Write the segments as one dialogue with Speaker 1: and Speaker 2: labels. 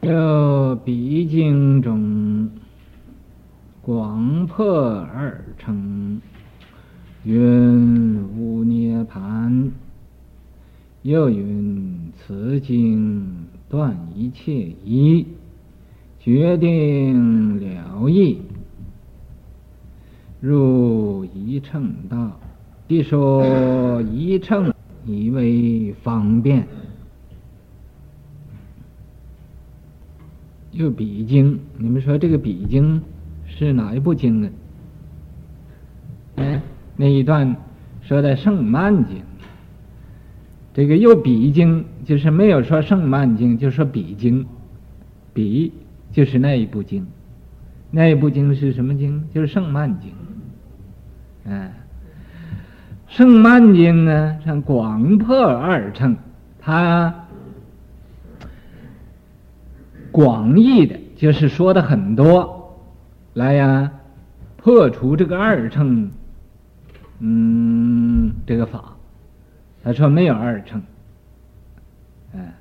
Speaker 1: 有笔经中广破二乘，云无涅槃。又云此经断一切疑，决定了义，入一乘道。即说一乘以为方便。就比经，你们说这个比经是哪一部经呢？哎，那一段说的胜曼经。这个又比经，就是没有说胜曼经，就说比经。比就是那一部经，那一部经是什么经？就是胜曼经。哎，胜曼经呢，像广破二乘，它广义的，就是说的很多，来呀，破除这个二乘，嗯，这个法。他说没有二乘，哎，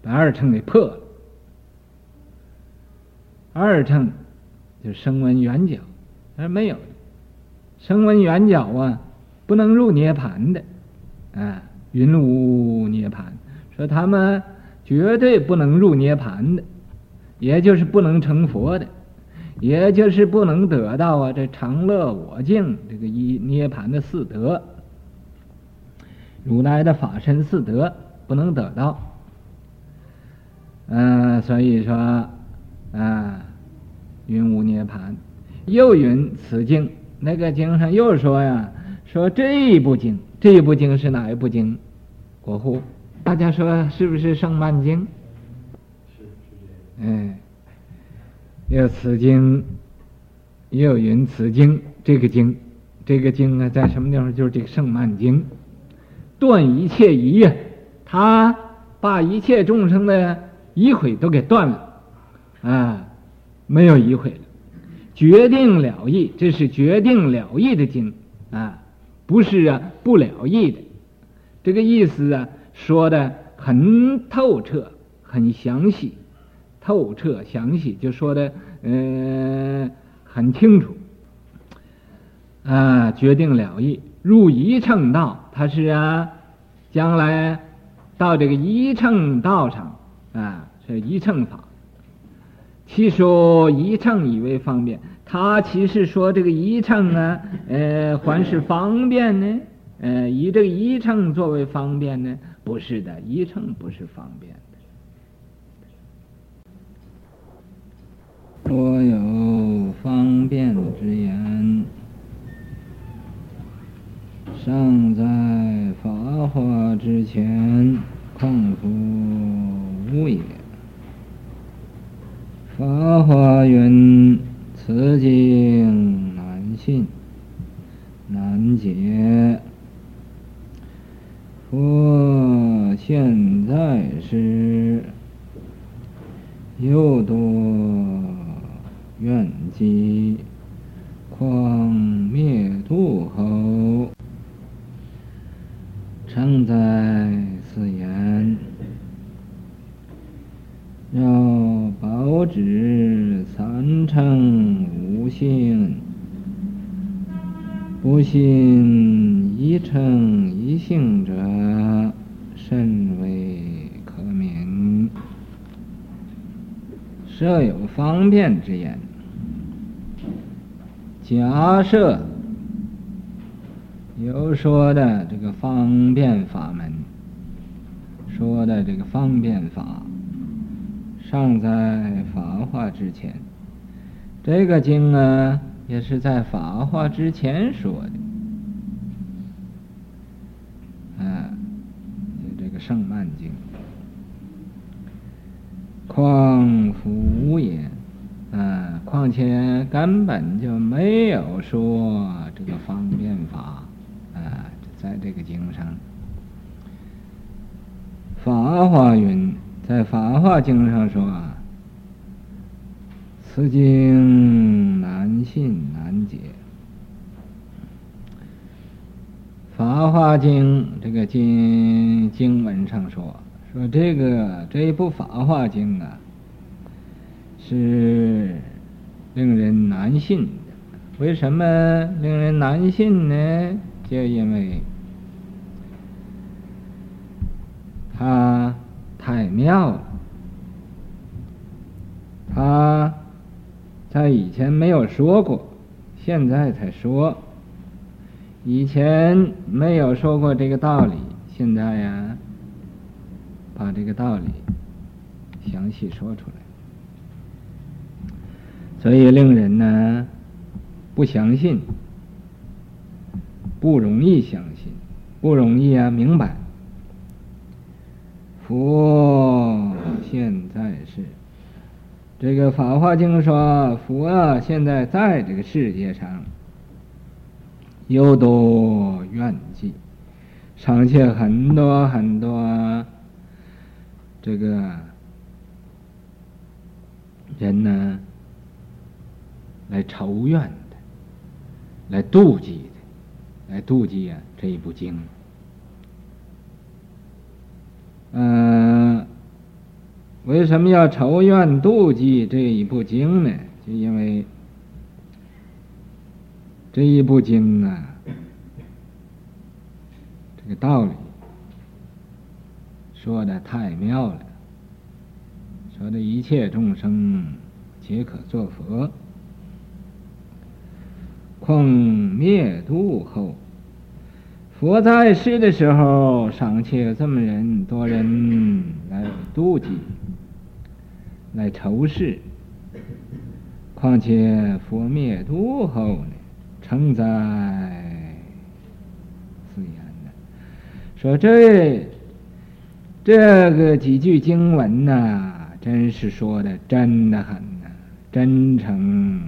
Speaker 1: 把二乘给破了。二乘就声闻缘觉，他说没有，声闻缘觉啊，不能入涅槃的，啊，云无涅槃，说他们绝对不能入涅槃的，也就是不能成佛的，也就是不能得到啊这常乐我净这个一涅槃的四德。如来的法身四德不能得到，嗯、所以说，啊、云无涅槃。又云此经，那个经上又说呀，说这一部经，这一部经是哪一部经？过户，大家说是不是胜曼经？是是这样。哎，又此经，又云此经，这个经，这个经呢，在什么地方？就是这个胜曼经。断一切疑啊，他把一切众生的疑悔都给断了，啊，没有疑悔了，决定了义，这是决定了义的经啊，不是啊不了义的，这个意思啊说的很透彻，很详细，透彻详细就说的、呃、很清楚，啊，决定了义。入一乘道，他是啊，将来到这个一乘道上啊，是一乘法。其说一乘以为方便，他其实说这个一乘啊，呃，还是方便呢？呃，以这个一乘作为方便呢？不是的，一乘不是方便的。若有方便之言。尚在法华之前，况复无也。法华云：此经难信，难解。佛现在是，又多愿集，况灭度后。常在此言，要保指三乘无性，不信一乘一性者，甚为可明。设有方便之言，假设。有说的这个方便法门，说的这个方便法，尚在法化之前。这个经呢，也是在法华之前说的。啊，这个胜曼经，况复无也。啊，况且根本就没有说这个方便法。在这个经上，《法华云》在《法华经》上说啊，此经难信难解，《法华经》这个经经文上说，说这个这一部《法华经》啊，是令人难信的。为什么令人难信呢？就因为他太妙了，它他以前没有说过，现在才说。以前没有说过这个道理，现在呀，把这个道理详细说出来，所以令人呢不相信，不容易相信，不容易啊明白。佛现在是这个《法华经》说，佛啊现在在这个世界上。有多愿记，尚且很多很多，这个人呢，来仇怨的，来妒忌的，来妒忌啊这一部经。嗯、为什么要筹怨妒忌这一部经呢？就因为。这一部经啊，这个道理说的太妙了，说的一切众生皆可作佛，况灭度后，佛在世的时候，尚且这么人多人来妒忌，来仇视，况且佛灭度后呢？承在此言呢，说这这个几句经文呐、真是说的真的很呐、真诚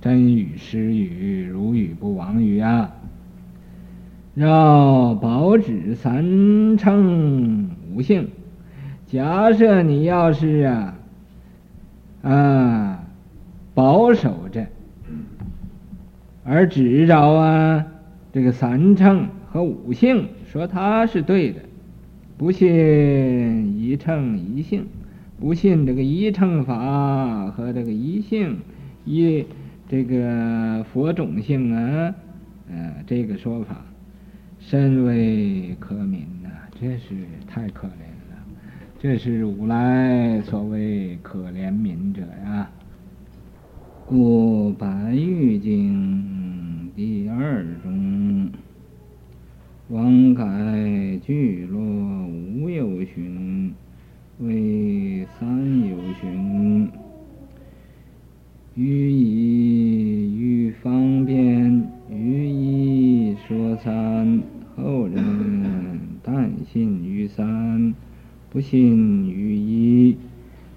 Speaker 1: 真语实语，如语不妄语啊！要保持三乘五性，假设你要是啊啊保守着。而只着啊，这个三乘和五性，说他是对的，不信一乘一性，不信这个一乘法和这个一性一这个佛种性啊，呃，这个说法甚为可悯呐、啊，这是太可怜了，这是如来所谓可怜悯者呀。故白玉经第二中，王改聚落无有寻，为三有寻。于以于方便，于一说三，后人但信于三，不信于一，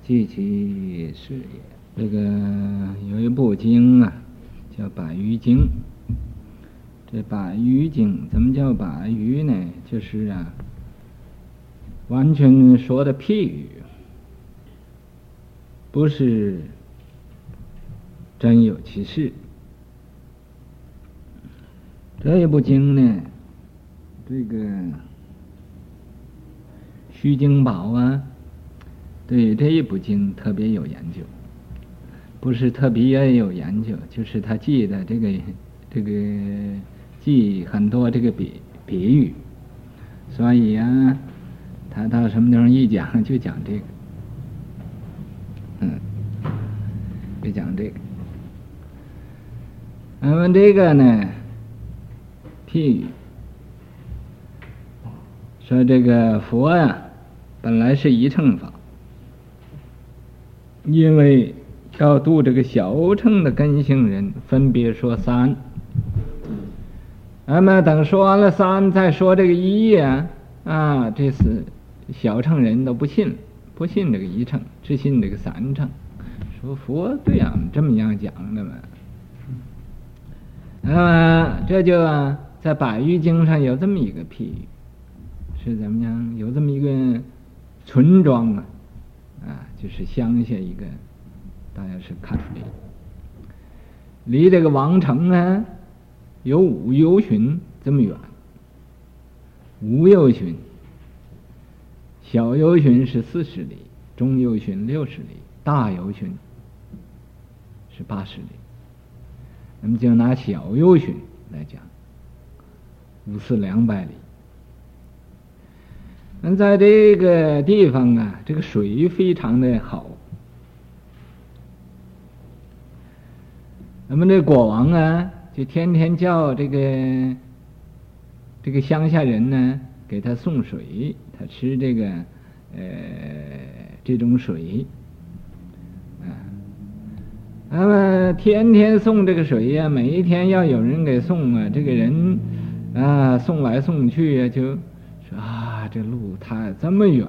Speaker 1: 即其是也。这个有一部经啊，叫《百余经》。这《百余经》怎么叫百余呢？就是啊，完全说的譬喻，不是真有其事。这一部经呢，这个虚经宝啊，对这一部经特别有研究。不是特别有研究，就是他记的这个这个记很多这个比比喻，所以啊，他到什么地方一讲就讲这个，嗯，就讲这个。那么这个呢，譬喻说这个佛呀、本来是一乘法，因为。要度这个小乘的根性人，分别说三。那么等说完了三，再说这个一呀，啊，这是小乘人都不信，不信这个一乘，只信这个三乘。说佛对俺们，这么样讲的嘛。那么这就啊，在百余经上有这么一个譬喻，是怎么样？有这么一个村庄啊，啊，就是乡下一个。大家是看的，离这个王城呢，有五由旬这么远。五由旬，小由旬是四十里，中由旬六十里，大由旬是八十里，那么就拿小由旬来讲，五四两百里。嗯在这个地方啊，这个水非常的好。那么这国王啊，就天天叫这个这个乡下人呢，给他送水，他吃这个呃这种水，啊，那么天天送这个水呀，每一天要有人给送啊，这个人啊送来送去呀，就说啊这路太这么远，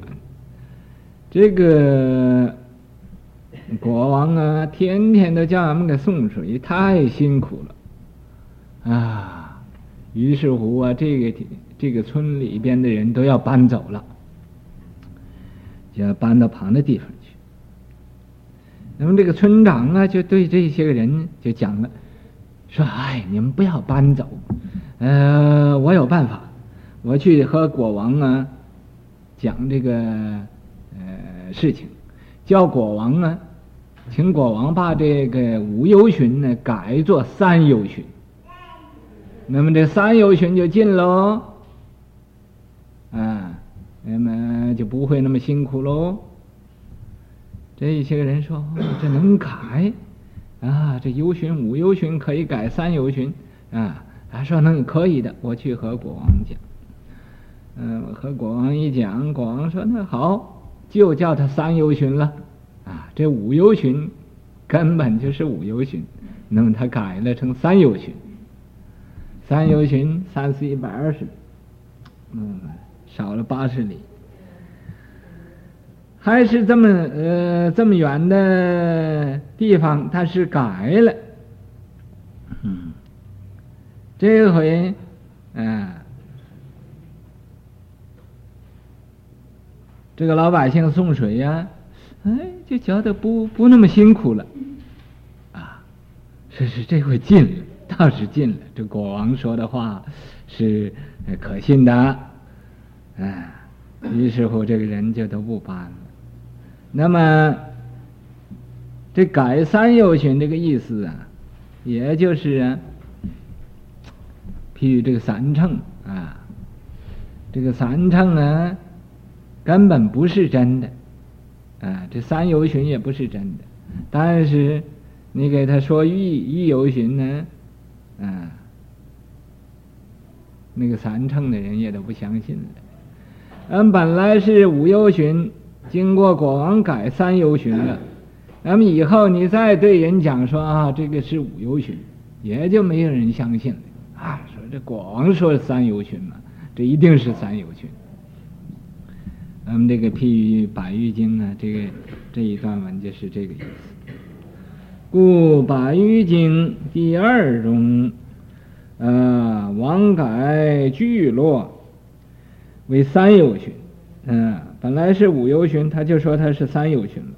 Speaker 1: 这个。国王啊，天天都叫俺们给送水，太辛苦了啊！于是乎啊，这个这个村里边的人都要搬走了，就要搬到旁的地方去。那么这个村长啊，就对这些个人就讲了，说：“哎，你们不要搬走，呃，我有办法，我去和国王啊讲这个呃事情，叫国王啊。”请国王把这个五由旬呢改作三由旬，那么这三由旬就近喽，啊，那么就不会那么辛苦喽。这一些人说：“哦，这能改啊？这由旬五由旬可以改三由旬啊？”他说：“那可以的，我去和国王讲。”嗯，我和国王一讲，国王说：“那好，就叫他三由旬了。”啊，这五由旬根本就是五由旬，那么他改了成三由旬。三由旬三四一百二十，嗯，少了八十里，还是这么呃这么远的地方，他是改了。嗯，这回，嗯，这个老百姓送水呀、哎，就觉得不不那么辛苦了，啊，是是，这回进了，倒是近了。这国王说的话是可信的，啊，于是乎这个人就都不搬了。那么这改三由旬这个意思啊，也就是啊，譬如这个三乘啊，这个三乘啊，根本不是真的。啊，这三由旬也不是真的，但是你给他说一一由旬呢，啊，那个三乘的人也都不相信了。嗯，本来是五由旬，经过国王改三由旬了，那么以后你再对人讲说啊，这个是五由旬，也就没有人相信了。啊，说这国王说三由旬嘛，这一定是三由旬。咱们这个譬喻《百喻经》呢，这个这一段文就是这个意思。故《百喻经》第二中，呃，王改聚落为三有群，嗯、本来是五由旬，他就说他是三由旬了。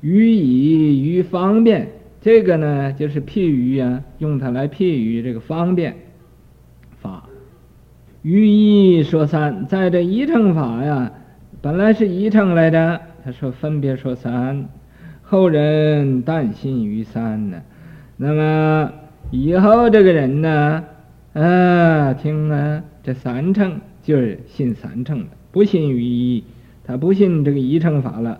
Speaker 1: 喻以于方便，这个呢就是譬喻啊，用它来譬喻这个方便。于一说三，在这一乘法呀，本来是一乘来的，他说分别说三，后人但信于三呢。那么以后这个人呢，啊，听啊，这三乘就是信三乘的，不信于一，他不信这个一乘法了，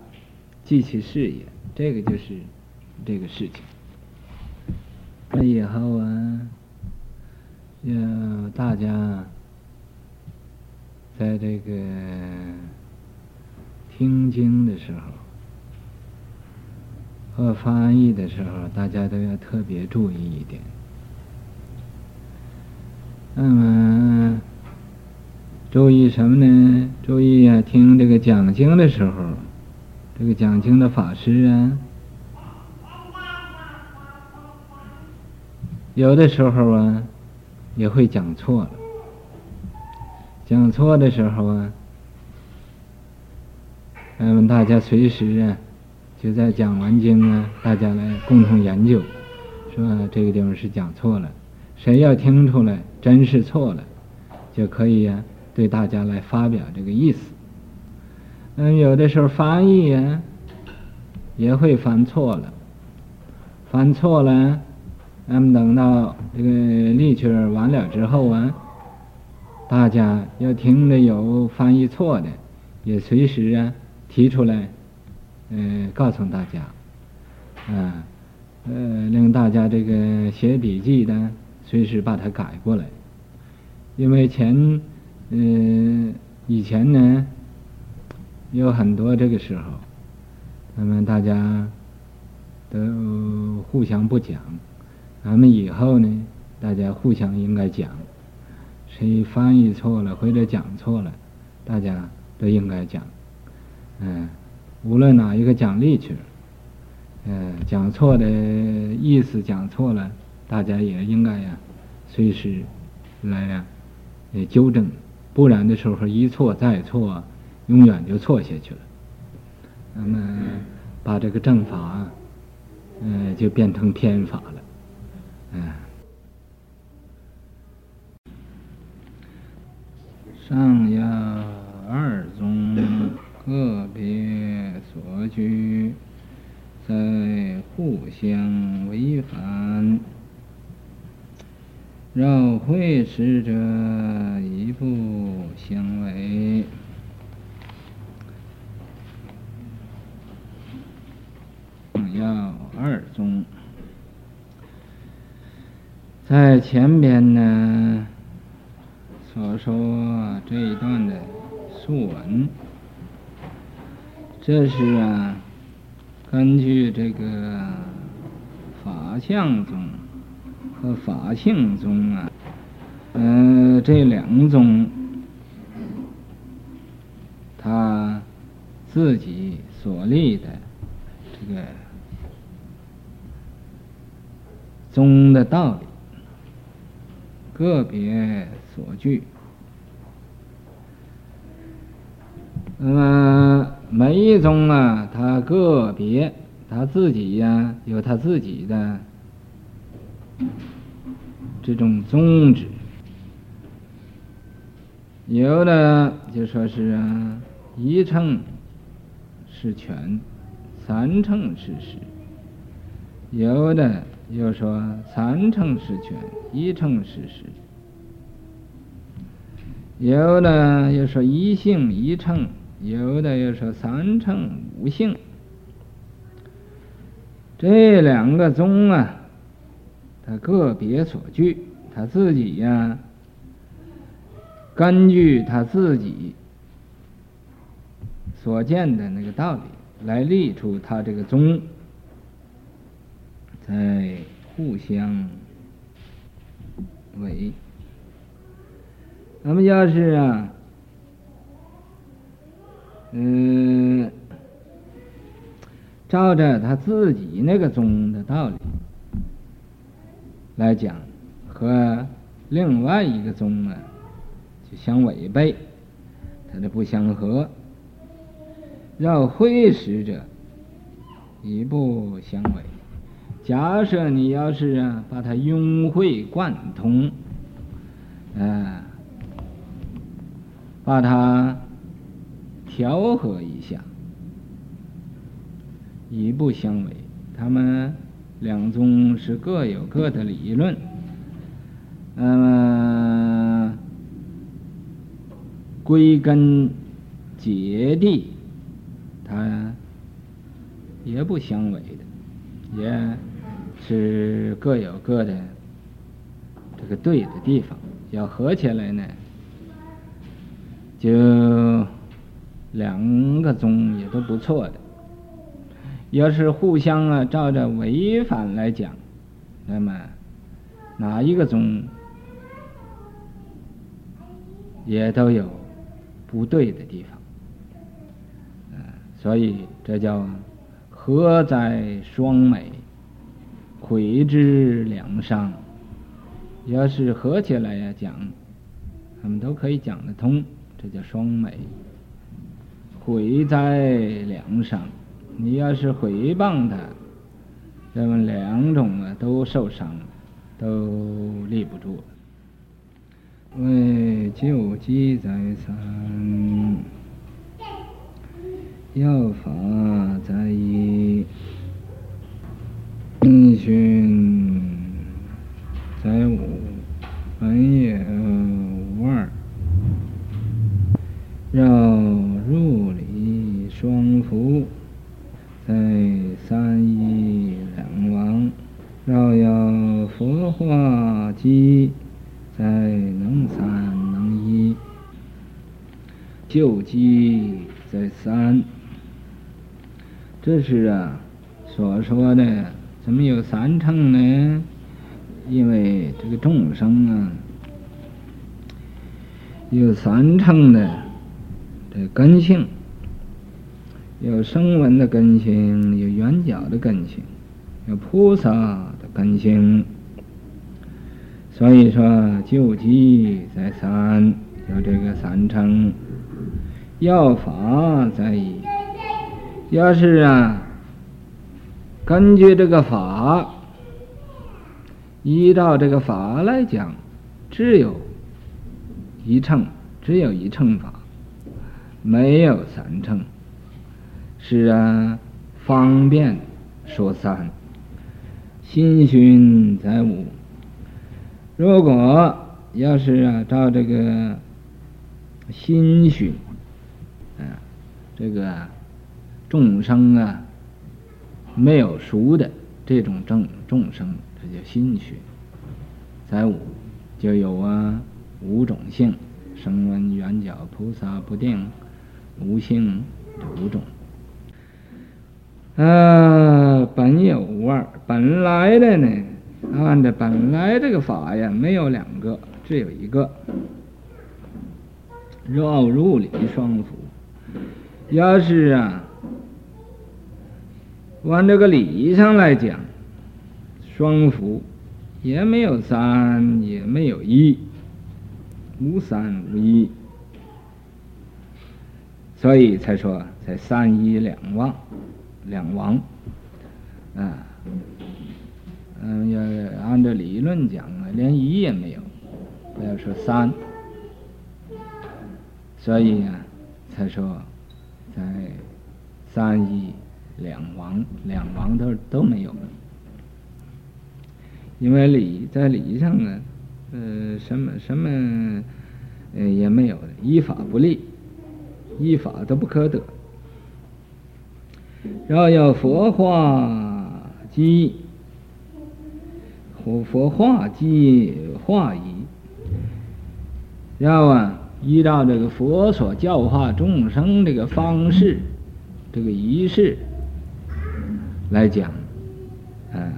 Speaker 1: 即其事也。这个就是这个事情。那以后啊，要大家。在这个听经的时候和翻译的时候，大家都要特别注意一点。那么，注意什么呢？注意啊，听这个讲经的时候，这个讲经的法师啊，有的时候啊，也会讲错了。讲错的时候啊，咱们大家随时啊，就在讲完经啊，大家来共同研究，说这个地方是讲错了，谁要听出来真是错了，就可以呀、啊，对大家来发表这个意思。嗯，有的时候翻译呀，也会翻错了，翻错了，那么等到这个例句完了之后啊，大家要听着有翻译错的，也随时啊提出来，嗯、呃，告诉大家，啊，呃，令大家这个写笔记的随时把它改过来，因为前，呃，以前呢有很多这个时候。那么大家都互相不讲，咱们以后呢，大家互相应该讲，谁翻译错了或者讲错了，大家都应该讲。嗯，无论哪一个讲例句，嗯，讲错的意思讲错了，大家也应该呀，随时来呀，也纠正，不然的时候一错再错，永远就错下去了。那么，把这个正法，嗯，就变成偏法了，嗯。上要二宗个别所居，在互相违反，绕会使者一不相违。要二宗，在前边呢所说这一段的述文，这是啊根据这个法相宗和法性宗啊，嗯、这两宗他自己所立的这个。宗的道理，个别所据。那么每一宗啊，它个别，他自己呀、有他自己的这种宗旨。有的就说是啊，一乘是全，三乘是实。有的。又说三乘是全，一乘是实。有的又说一性一乘，有的又说三乘五性。这两个宗啊，他个别所据，他自己呀、根据他自己所见的那个道理来立出他这个宗。在互相违，那么要是啊，嗯，照着他自己那个宗的道理来讲，和另外一个宗啊，就相违背，它就不相合，要会使者，一不相违。假设你要是啊，把它融会贯通，啊、把它调和一下，一不相违。他们两宗是各有各的理论，那么归根结底，它也不相违的，也。是各有各的这个对的地方，要合起来呢，就两个宗也都不错的。要是互相啊照着违反来讲，那么哪一个宗也都有不对的地方。嗯，所以这叫合哉双美。毁之两伤，要是合起来呀讲，他们都可以讲得通，这叫双美。毁在梁上，你要是毁谤他，那么两种啊都受伤，都立不住。为救济再三，要法在一。
Speaker 2: 循在五，本也无二。绕入理双伏，在三一两往。绕要佛化机，在能三能一。究竟在三。是啊，所说的怎么有三乘呢？因为这个众生啊，有三乘的这根性，有声闻的根性，有缘觉的根性，有菩萨的根性。所以说，救济在三，有这个三乘，要法在一。要是啊，根据这个法，依照这个法来讲，只有一乘，只有一乘法，没有三乘。是啊，方便说三，心寻在五。如果要是啊，照这个心寻，啊，这个。众生啊，没有熟的这种众众生，这叫心学。在五就有啊五种性：声闻、缘觉、菩萨、不定、无性这五种。啊，本有无二，本来的呢，按照本来这个法呀，没有两个，只有一个。若入理双伏，要是啊。往这个理上来讲，双福也没有三，也没有一，无三无一，所以才说才三一两旺，两往，啊，嗯，要按照理论讲啊，连一也没有，不要说三，所以啊，才说在三一。两王，两王都都没有了，因为礼在理上呢，呃，什么什么，呃，也没有了，依法不立，依法都不可得。然后要佛化机，佛佛化机化仪，要啊，依照这个佛所教化众生这个方式，这个仪式。来讲，啊，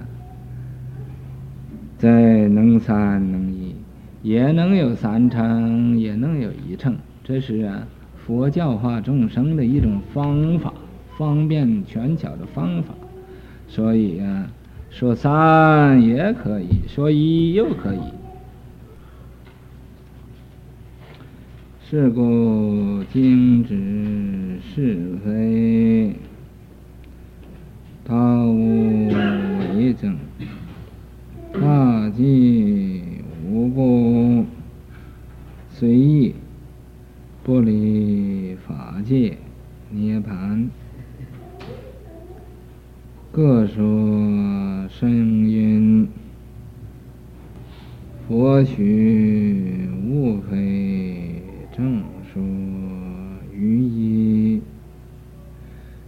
Speaker 2: 在能三能一，也能有三乘，也能有一乘，这是啊佛教化众生的一种方法，方便权巧的方法。所以啊，说三也可以，说一又可以。是故经止是非。他无为证，大寂无不随意，不离法界涅槃。各说声音，佛许无非正说于一，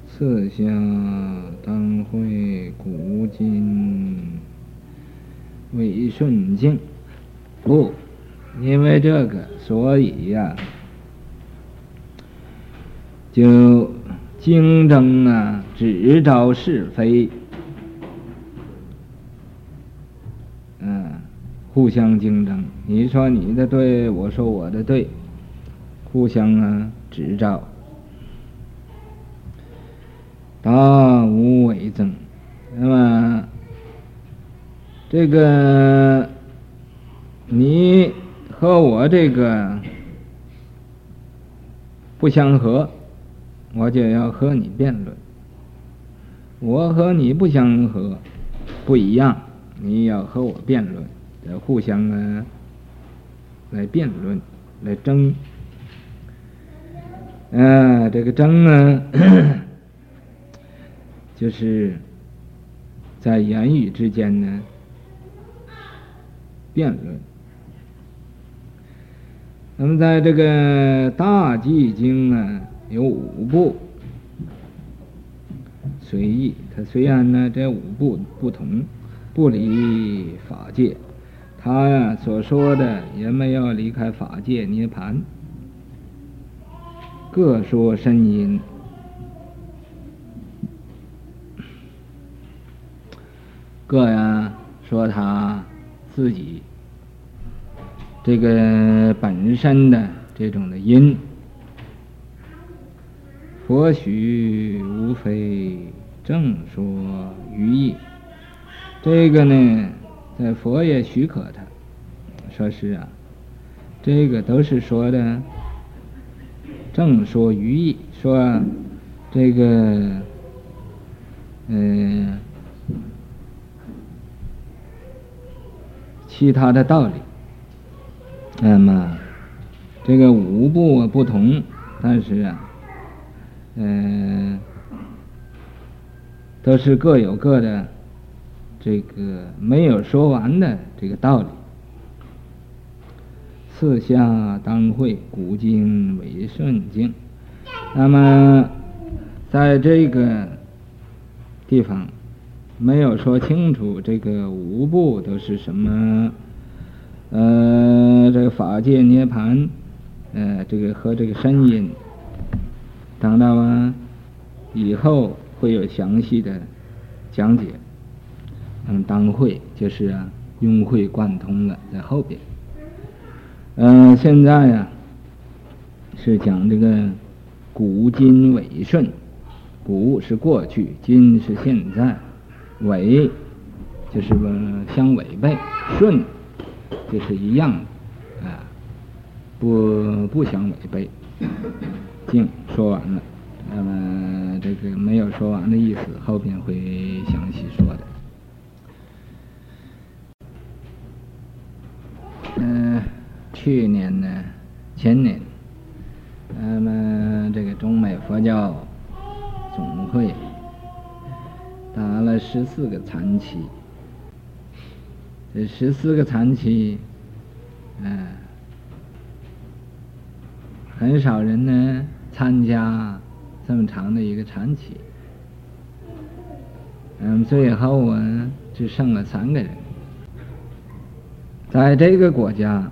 Speaker 2: 次相。当会古今为顺境，不，因为这个，所以呀、就竞争啊，只招是非，嗯，互相竞争。你说你的对，我说我的对，互相啊，指招。大无为证，那么这个你和我这个不相合，我就要和你辩论；我和你不相合，不一样，你要和我辩论，互相啊来辩论，来争。啊，这个争呢？就是在言语之间呢辩论。那么在这个《大寂经》呢，有五部，随意。它虽然呢这五部不同，不离法界，他呀所说的也没有离开法界涅盘，各说声音。各呀说他自己这个本身的这种的因，佛许无非正说于义，这个呢，在佛也许可他，说是啊，这个都是说的正说于义，说这个嗯。其他的道理，那么这个五部不同，但是啊，嗯、呃，都是各有各的这个没有说完的这个道理。四下当会古今为顺经，那么在这个地方。没有说清楚这个五部都是什么，呃，这个法界涅槃，呃，这个和这个深因，等到啊，以后会有详细的讲解。嗯，当会就是啊，融会贯通了，在后边。嗯、现在呀、啊，是讲这个古今为顺，古是过去，今是现在。违就是相违背，顺就是一样的啊，不不相违背。静说完了，那么这个没有说完的意思，后边会详细说的。嗯、去年呢，前年，那么这个中美佛教十四个残期，这十四个残期，嗯，很少人呢参加这么长的一个长期，嗯，最后啊只剩了三个人。在这个国家，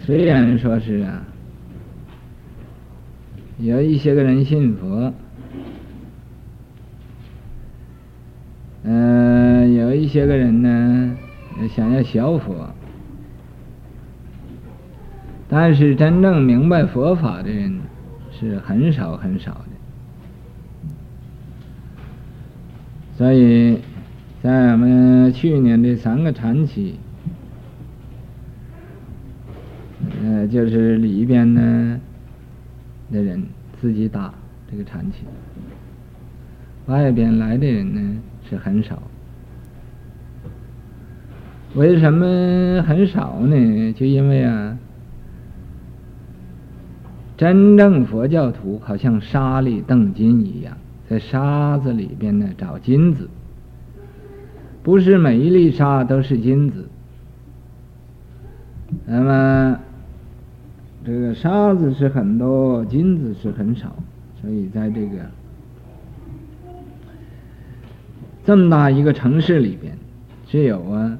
Speaker 2: 虽然说是啊，有一些个人信佛。嗯、呃，有一些个人呢，想要学佛，但是真正明白佛法的人是很少很少的。所以，在我们去年的三个禅期，呃，就是里边呢的人自己打这个禅期，外边来的人呢。是很少，为什么很少呢？就因为啊，真正佛教徒好像沙里瞪金一样，在沙子里边呢找金子，不是每一粒沙都是金子。那么这个沙子是很多，金子是很少，所以在这个。这么大一个城市里边，只有啊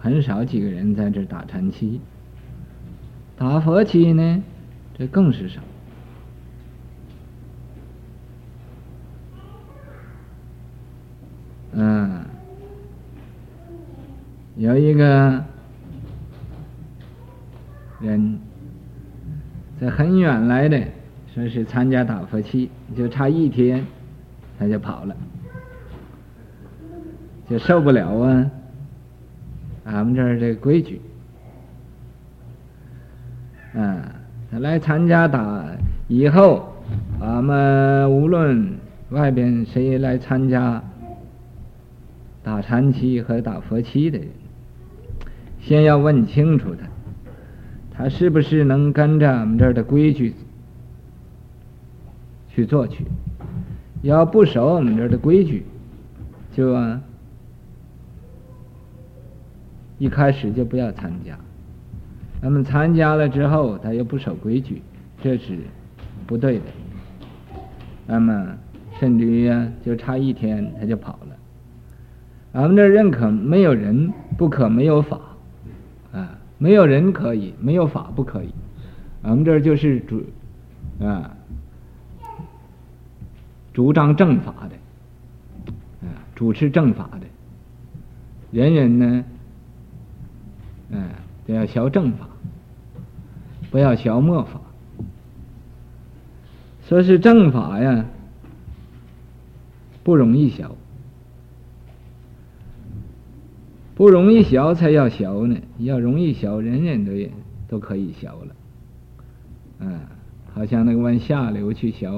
Speaker 2: 很少几个人在这打禅期，打佛期呢，这更是少。嗯，有一个人在很远来的，说是参加打佛期，就差一天，他就跑了。就受不了啊！俺们这儿这规矩，啊，来参加打以后，俺们无论外边谁来参加打禅期和打佛期的人，先要问清楚他，他是不是能跟着俺们这儿的规矩去做去？要不守我们这儿的规矩。
Speaker 1: 就啊，一开始就不要参加。那么参加了之后，他又不守规矩，这是不对的。那么甚至于啊，就差一天他就跑了。俺们这认可没有人不可没有法，啊，没有人可以，没有法不可以。俺们这就是主啊，主张正法的，啊，主持正法的，人人呢，嗯，都要学正法，不要学末法。说是正法呀，不容易学。不容易学才要学呢，要容易学，人人都也都可以学了。嗯，好像那个往下流去学，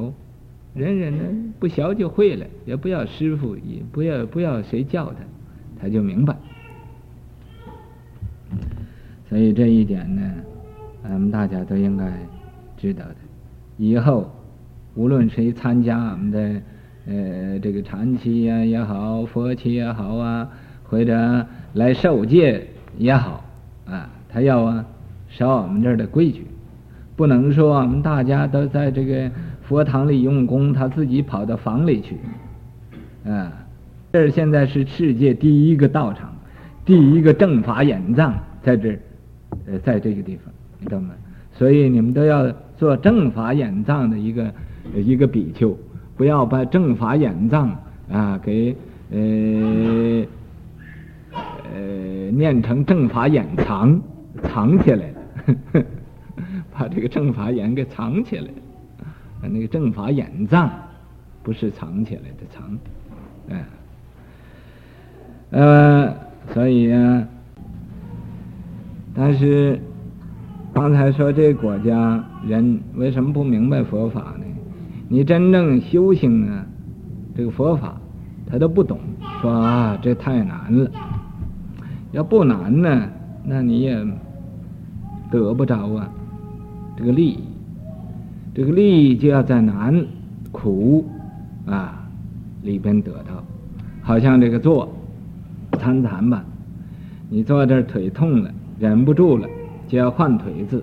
Speaker 1: 人人呢不学就会了，也不要师傅，也不要不要谁教他，他就明白。所以这一点呢，咱们大家都应该知道的。以后无论谁参加我们的呃这个禅期呀也好，佛期也好啊，或者。来受戒也好，啊，他要啊守我们这儿的规矩，不能说我们大家都在这个佛堂里用功，他自己跑到房里去，啊，这儿现在是世界第一个道场，第一个正法演藏在这儿，呃，在这个地方，你知道吗？所以你们都要做正法演藏的一个一个比丘，不要把正法演藏啊给呃。呃，念成正法眼藏，藏起来了，把这个正法眼给藏起来了。那个正法眼藏不是藏起来的藏，哎，呃，所以啊，但是刚才说这国家人为什么不明白佛法呢？你真正修行啊，这个佛法他都不懂，说啊，这太难了。要不难呢，那你也得不着啊。这个利益，这个利益就要在难苦啊里边得到。好像这个坐参禅吧，你坐这儿腿痛了，忍不住了，就要换腿子。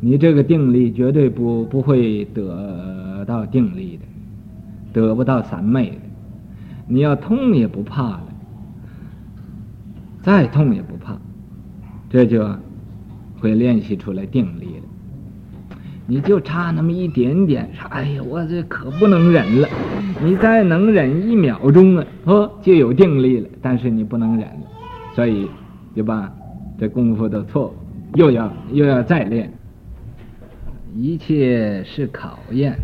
Speaker 1: 你这个定力绝对不不会得到定力的，得不到三昧的。你要痛也不怕了。再痛也不怕，这就会练习出来定力了。你就差那么一点点，说：“哎呀，我这可不能忍了。”你再能忍一秒钟啊，哦，就有定力了。但是你不能忍了，所以就把这功夫的错，又要又要再练。一切是考验，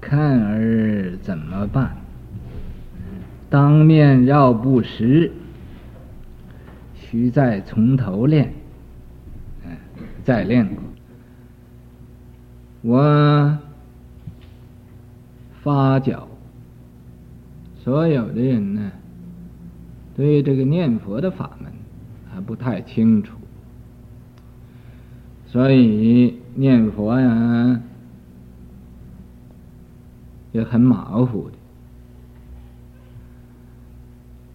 Speaker 1: 看儿怎么办？当面绕不实。需再从头练，嗯，再练过。我发觉，所有的人呢，对这个念佛的法门还不太清楚，所以念佛呀也很马虎的。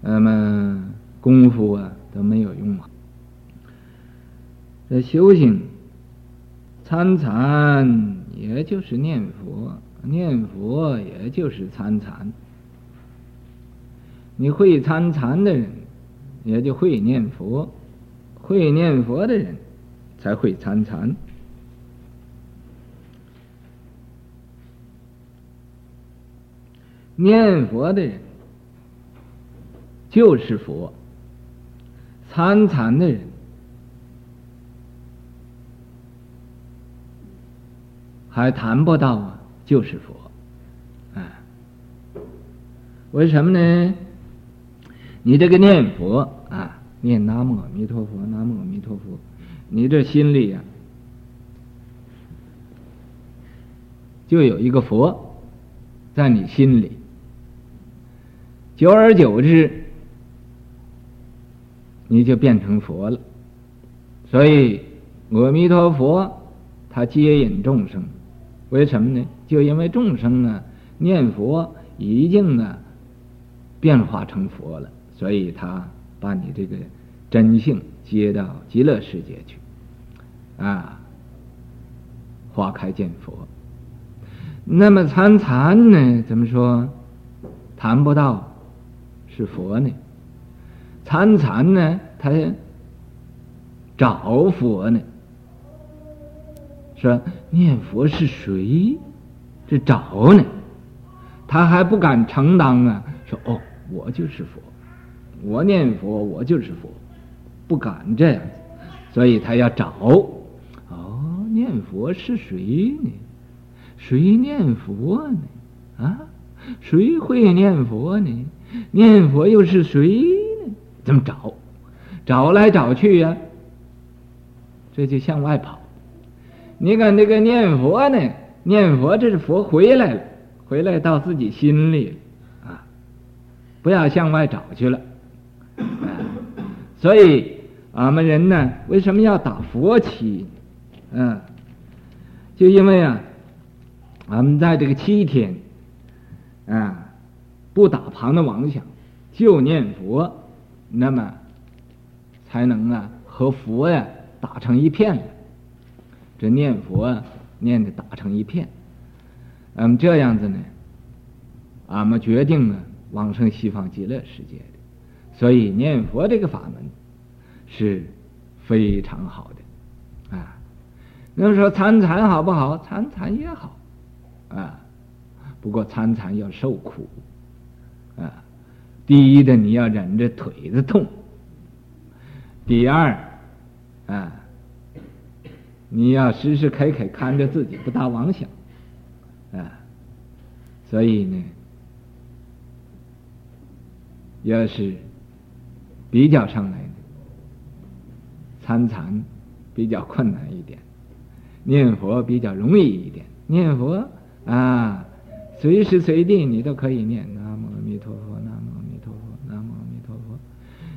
Speaker 1: 那么功夫啊。都没有用啊！这修行参禅，也就是念佛；念佛，也就是参禅。你会参禅的人，也就会念佛；会念佛的人，才会参禅。念佛的人就是佛。参禅的人还谈不到啊，就是佛，啊，为什么呢？你这个念佛啊，念南无阿弥陀佛，南无阿弥陀佛，你这心里呀，就有一个佛在你心里，久而久之。你就变成佛了，所以阿弥陀佛他接引众生，为什么呢？就因为众生啊念佛已经啊变化成佛了，所以他把你这个真性接到极乐世界去，啊，花开见佛。那么参禅呢？怎么说？谈不到是佛呢？参禅呢？他找佛呢？说念佛是谁？这找呢？他还不敢承当啊！说哦，我就是佛，我念佛，我就是佛，不敢这样子，所以他要找。哦，念佛是谁呢？谁念佛呢？啊，谁会念佛呢？念佛又是谁呢？怎么找？找来找去呀、这就向外跑。你看那个念佛呢？念佛这是佛回来了。回来到自己心里了，啊，不要向外找去了，所以俺们人呢，为什么要打佛七？嗯，就因为啊，俺们在这个七天，啊，不打旁的妄想，就念佛，那么才能啊和佛呀打成一片。这念佛，念的打成一片。嗯这样子呢，俺们决定呢往生西方极乐世界，所以念佛这个法门是非常好的啊。那么说参禅好不好？参禅也好啊，不过参禅要受苦啊。第一的你要忍着腿子痛，第二啊，你要时时刻刻看着自己不打妄想。啊，所以呢，要是比较上来的，参禅比较困难一点，念佛比较容易一点。念佛啊，随时随地你都可以念南无阿弥陀佛，南无阿弥陀佛，南无阿弥陀佛。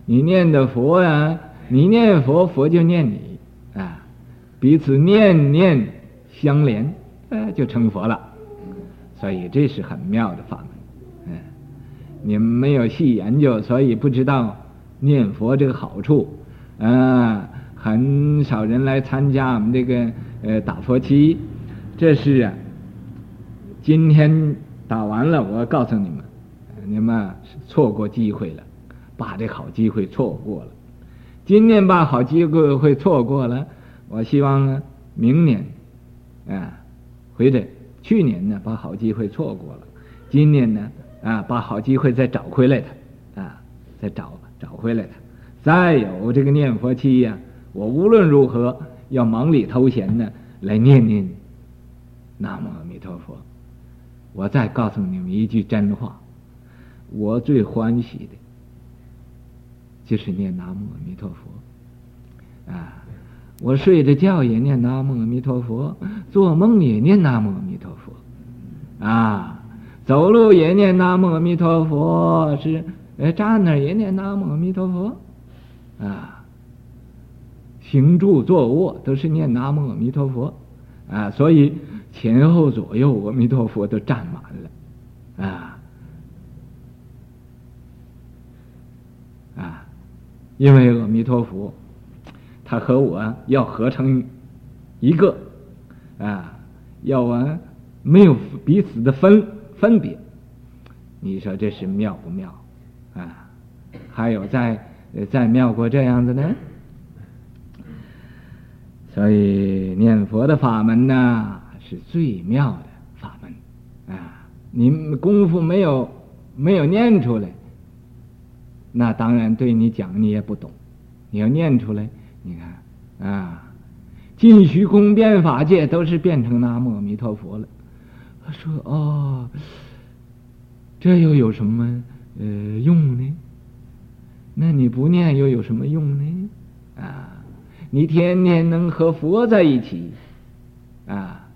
Speaker 1: 你念的佛、啊，你念佛，佛就念你啊，彼此念念相连，哎，就成佛了。所以这是很妙的法门，嗯，你们没有细研究，所以不知道念佛这个好处，啊，很少人来参加我们这个呃打佛七，这是啊，今天打完了，我告诉你们，你们错过机会了，把这好机会错过了，今年把好机会会错过了，我希望呢，明年，啊，回来。去年呢，把好机会错过了；今年呢，啊，把好机会再找回来的，啊，再找找回来它。再有这个念佛期呀，我无论如何要忙里偷闲呢，来念念南无阿弥陀佛。我再告诉你们一句真话，我最欢喜的，就是念南无阿弥陀佛，啊。我睡着觉也念南无阿弥陀佛，做梦也念南无阿弥陀佛，啊，走路也念南无阿弥陀佛，是呃站那也念南无阿弥陀佛，啊，行住坐卧都是念南无阿弥陀佛，啊，所以前后左右阿弥陀佛都占满了，啊，啊，因为阿弥陀佛。他和我要合成一个。啊，要完没有彼此的分分别，你说这是妙不妙？还有在在妙过这样子呢？所以念佛的法门呢，是最妙的法门啊！你功夫没有没有念出来，那当然对你讲你也不懂，你要念出来。你看啊，尽虚空变法界都是变成那阿弥陀佛了。他说：“哦，这又有什么呃用呢？那你不念又有什么用呢？啊，你天天能和佛在一起啊，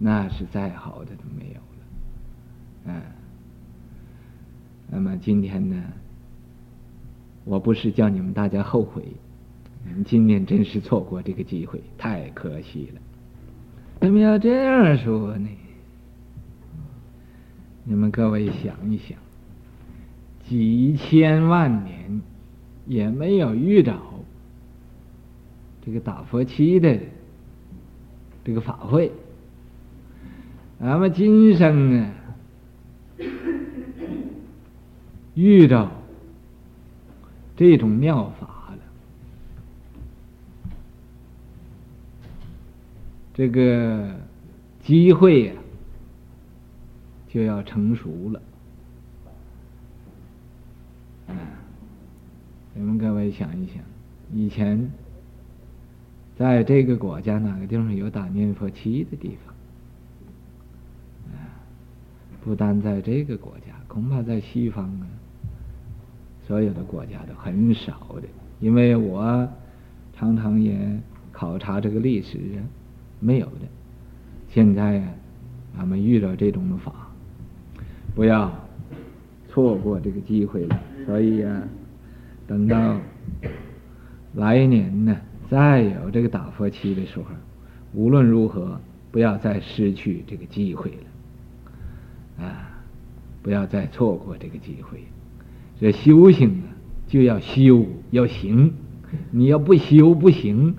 Speaker 1: 那是再好的都没有了。啊，那么今天呢？”我不是叫你们大家后悔，你们今年真是错过这个机会，太可惜了。怎么要这样说呢？你们各位想一想，几千万年也没有遇着这个打佛七的这个法会，咱们今生啊遇到这种妙法了，这个机会呀、就要成熟了，嗯，你们各位想一想，以前在这个国家哪个地方有打念佛七的地方？不单在这个国家，恐怕在西方啊，所有的国家都很少的。因为我常常也考察这个历史啊，没有的。现在啊，俺们遇到这种的法。不要错过这个机会了。所以呀、啊，等到来年呢，再有这个打佛七的时候，无论如何，不要再失去这个机会了。啊，不要再错过这个机会。这修行啊，就要修要行。你要不修不行，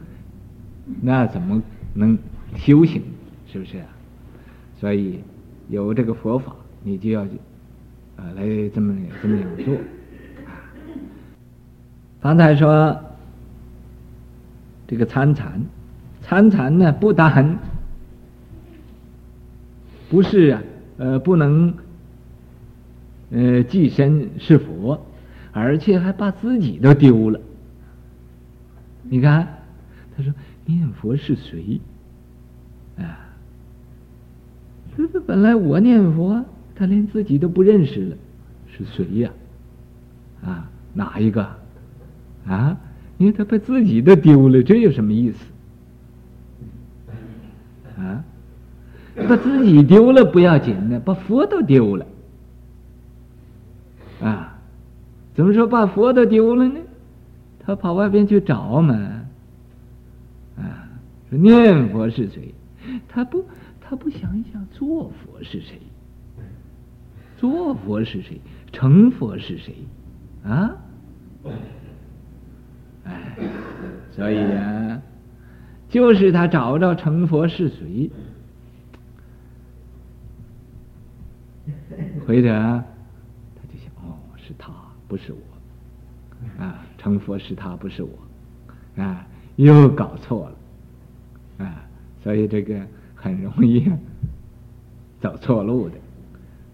Speaker 1: 那怎么能修行？是不是啊？所以有这个佛法。你就要，啊，来这么这么样做。刚才说这个参禅，参禅呢，不但不是啊，呃，不能呃寄身是佛，而且还把自己都丢了。你看，他说念佛是谁？啊，这本来我念佛。他连自己都不认识了，是谁呀？啊，哪一个？啊，因为他把自己都丢了，这有什么意思？啊，把自己丢了不要紧呢，把佛都丢了。啊，怎么说把佛都丢了呢？他跑外边去找嘛。啊，说念佛是谁？他不，他不想一想做佛是谁？做佛是谁？成佛是谁？啊？哎，所以啊，就是他找着成佛是谁，回头他就想：哦，是他，不是我。啊，成佛是他，不是我。啊，又搞错了。啊，所以这个很容易走错路的。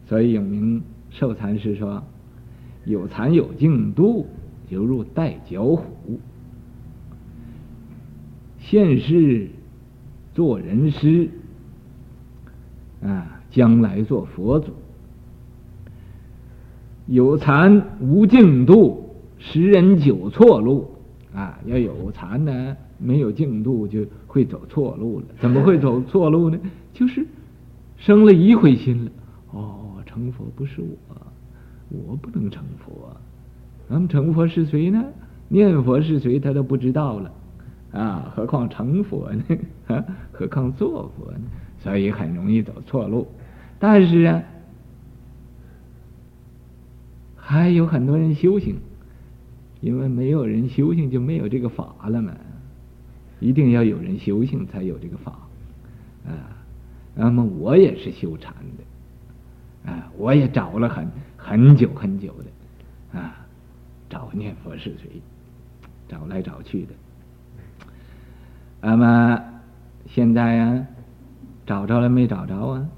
Speaker 1: 所以有名寿禅师说：“有禅有净度，犹如带脚虎。现世做人师，啊，将来做佛祖。有禅无净度，十人九错路。啊，要有禅呢，没有净度，就会走错路了。怎么会走错路呢？就是生了一回心了。”成佛不是我，我不能成佛。那么成佛是谁呢？念佛是谁？他都不知道了啊！何况成佛呢？何况做佛呢？所以很容易走错路。但是啊，还有很多人修行，因为没有人修行就没有这个法了嘛。一定要有人修行才有这个法啊。那么我也是修禅的。啊，我也找了很很久很久的，啊，找念佛是谁，找来找去的。那么现在、啊，找着了没找着啊？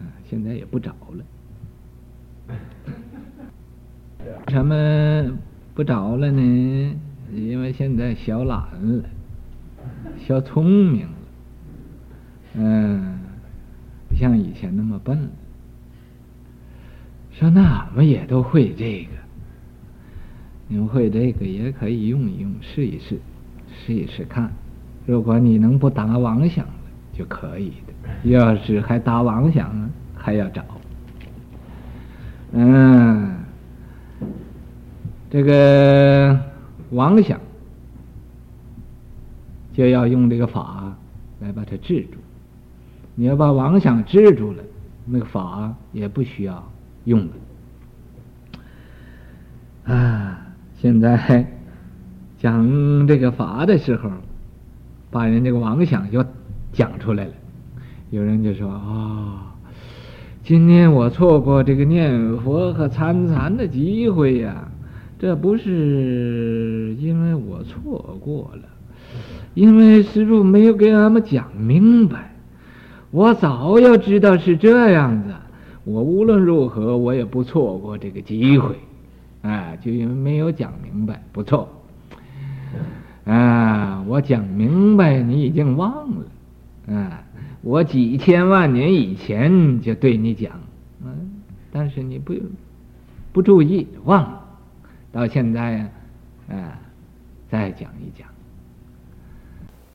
Speaker 1: 啊，现在也不找了。什么不找了呢？因为现在小懒了，小聪明了，嗯，不像以前那么笨了。说那俺们也都会这个，你们会这个也可以用一用，试一试，试一试看。如果你能不打妄想，就可以的；要是还打妄想呢，还要找。嗯，这个妄想就要用这个法来把它制住。你要把妄想制住了，那个法也不需要用了。啊，现在讲这个法的时候，把人这个妄想就讲出来了。有人就说啊、哦，今天我错过这个念佛和参禅的机会呀，这不是因为我错过了，因为师父没有给俺们讲明白。我早要知道是这样子，我无论如何我也不错过这个机会。啊，就因为没有讲明白，不错。啊，我讲明白，你已经忘了。啊，我几千万年以前就对你讲，嗯，但是你不不注意，忘了。到现在呀，啊，再讲一讲。